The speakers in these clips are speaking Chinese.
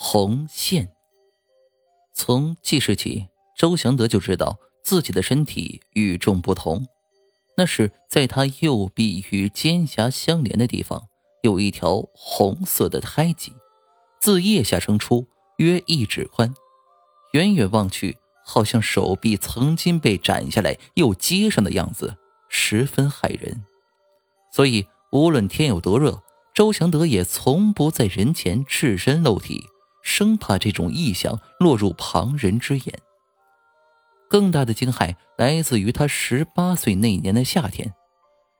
红线。从记事起，周祥德就知道自己的身体与众不同，那是在他右臂与肩胛相连的地方有一条红色的胎记，自腋下生出，约一指宽，远远望去，好像手臂曾经被斩下来又接上的样子，十分骇人。所以，无论天有多热，周祥德也从不在人前赤身露体。生怕这种异象落入旁人之眼。更大的惊骇来自于他十八岁那年的夏天，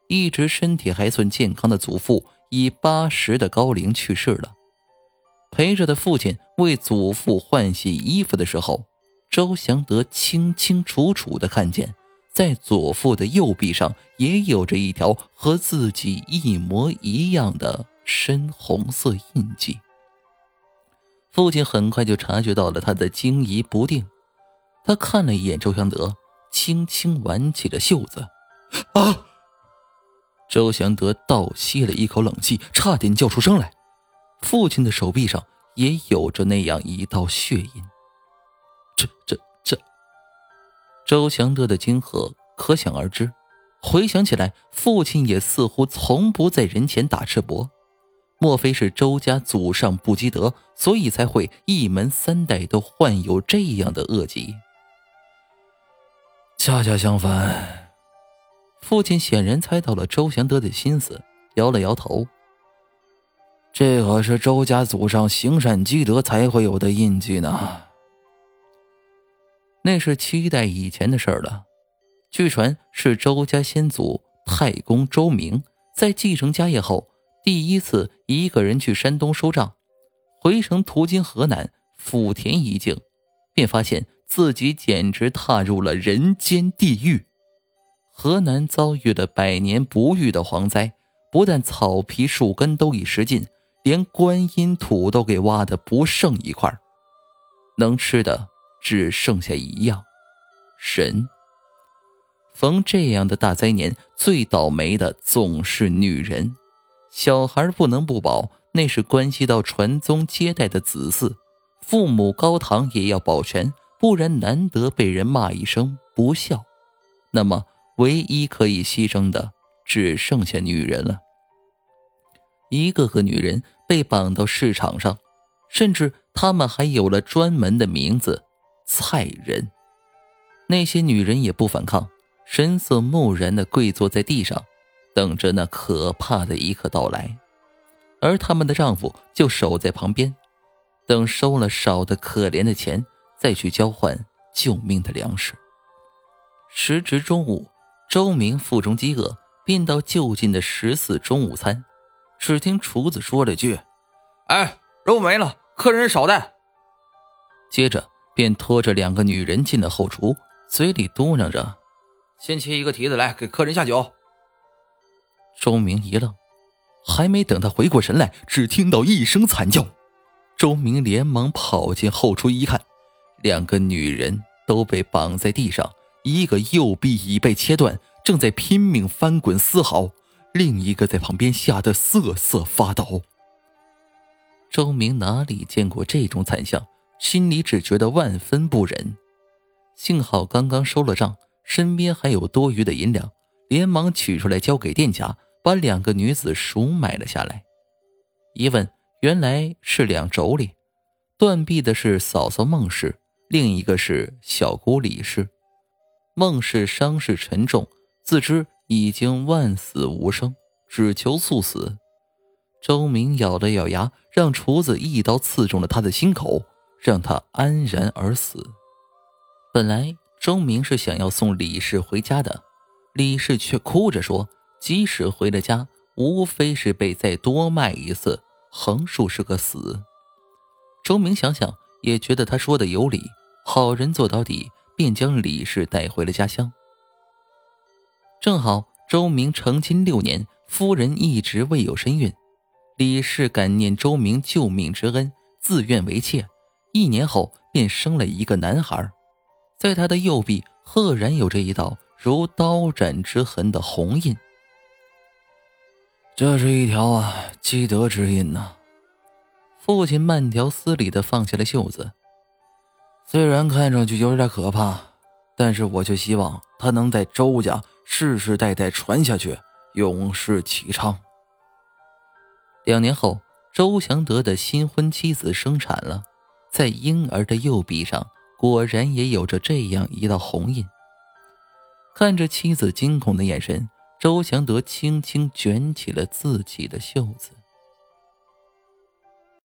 一直身体还算健康的祖父以八十的高龄去世了。陪着的父亲为祖父换洗衣服的时候，周祥德清清楚楚的看见，在祖父的右臂上也有着一条和自己一模一样的深红色印记。父亲很快就察觉到了他的惊疑不定，他看了一眼周祥德，轻轻挽起了袖子。啊！周祥德倒吸了一口冷气，差点叫出声来。父亲的手臂上也有着那样一道血印。这、这、这……周祥德的惊愕可想而知。回想起来，父亲也似乎从不在人前打赤膊。莫非是周家祖上不积德，所以才会一门三代都患有这样的恶疾？恰恰相反，父亲显然猜到了周祥德的心思，摇了摇头。这可是周家祖上行善积德才会有的印记呢。那是七代以前的事了，据传是周家先祖太公周明在继承家业后。第一次一个人去山东收账，回程途经河南抚田一境，便发现自己简直踏入了人间地狱。河南遭遇了百年不遇的蝗灾，不但草皮树根都已食尽，连观音土都给挖的不剩一块能吃的只剩下一样——神。逢这样的大灾年，最倒霉的总是女人。小孩不能不保，那是关系到传宗接代的子嗣，父母高堂也要保全，不然难得被人骂一声不孝。那么，唯一可以牺牲的只剩下女人了。一个个女人被绑到市场上，甚至她们还有了专门的名字——菜人。那些女人也不反抗，神色木然地跪坐在地上。等着那可怕的一刻到来，而他们的丈夫就守在旁边，等收了少的可怜的钱，再去交换救命的粮食。时值中午，周明腹中饥饿，便到就近的食肆中午餐。只听厨子说了句：“哎，肉没了，客人少带。”接着便拖着两个女人进了后厨，嘴里嘟囔着：“先切一个蹄子来给客人下酒。”周明一愣，还没等他回过神来，只听到一声惨叫。周明连忙跑进后厨一看，两个女人都被绑在地上，一个右臂已被切断，正在拼命翻滚嘶嚎；另一个在旁边吓得瑟瑟发抖。周明哪里见过这种惨象，心里只觉得万分不忍。幸好刚刚收了账，身边还有多余的银两，连忙取出来交给店家。把两个女子赎买了下来，一问原来是两妯娌，断臂的是嫂嫂孟氏，另一个是小姑李氏。孟氏伤势沉重，自知已经万死无生，只求速死。周明咬了咬牙，让厨子一刀刺中了他的心口，让他安然而死。本来周明是想要送李氏回家的，李氏却哭着说。即使回了家，无非是被再多卖一次，横竖是个死。周明想想也觉得他说的有理，好人做到底，便将李氏带回了家乡。正好周明成亲六年，夫人一直未有身孕，李氏感念周明救命之恩，自愿为妾。一年后便生了一个男孩，在他的右臂赫然有着一道如刀斩之痕的红印。这是一条啊积德之印呐。父亲慢条斯理的放下了袖子。虽然看上去有点可怕，但是我就希望他能在周家世世代代传下去，永世启昌。两年后，周祥德的新婚妻子生产了，在婴儿的右臂上果然也有着这样一道红印。看着妻子惊恐的眼神，周祥德轻轻卷起了自己的袖子。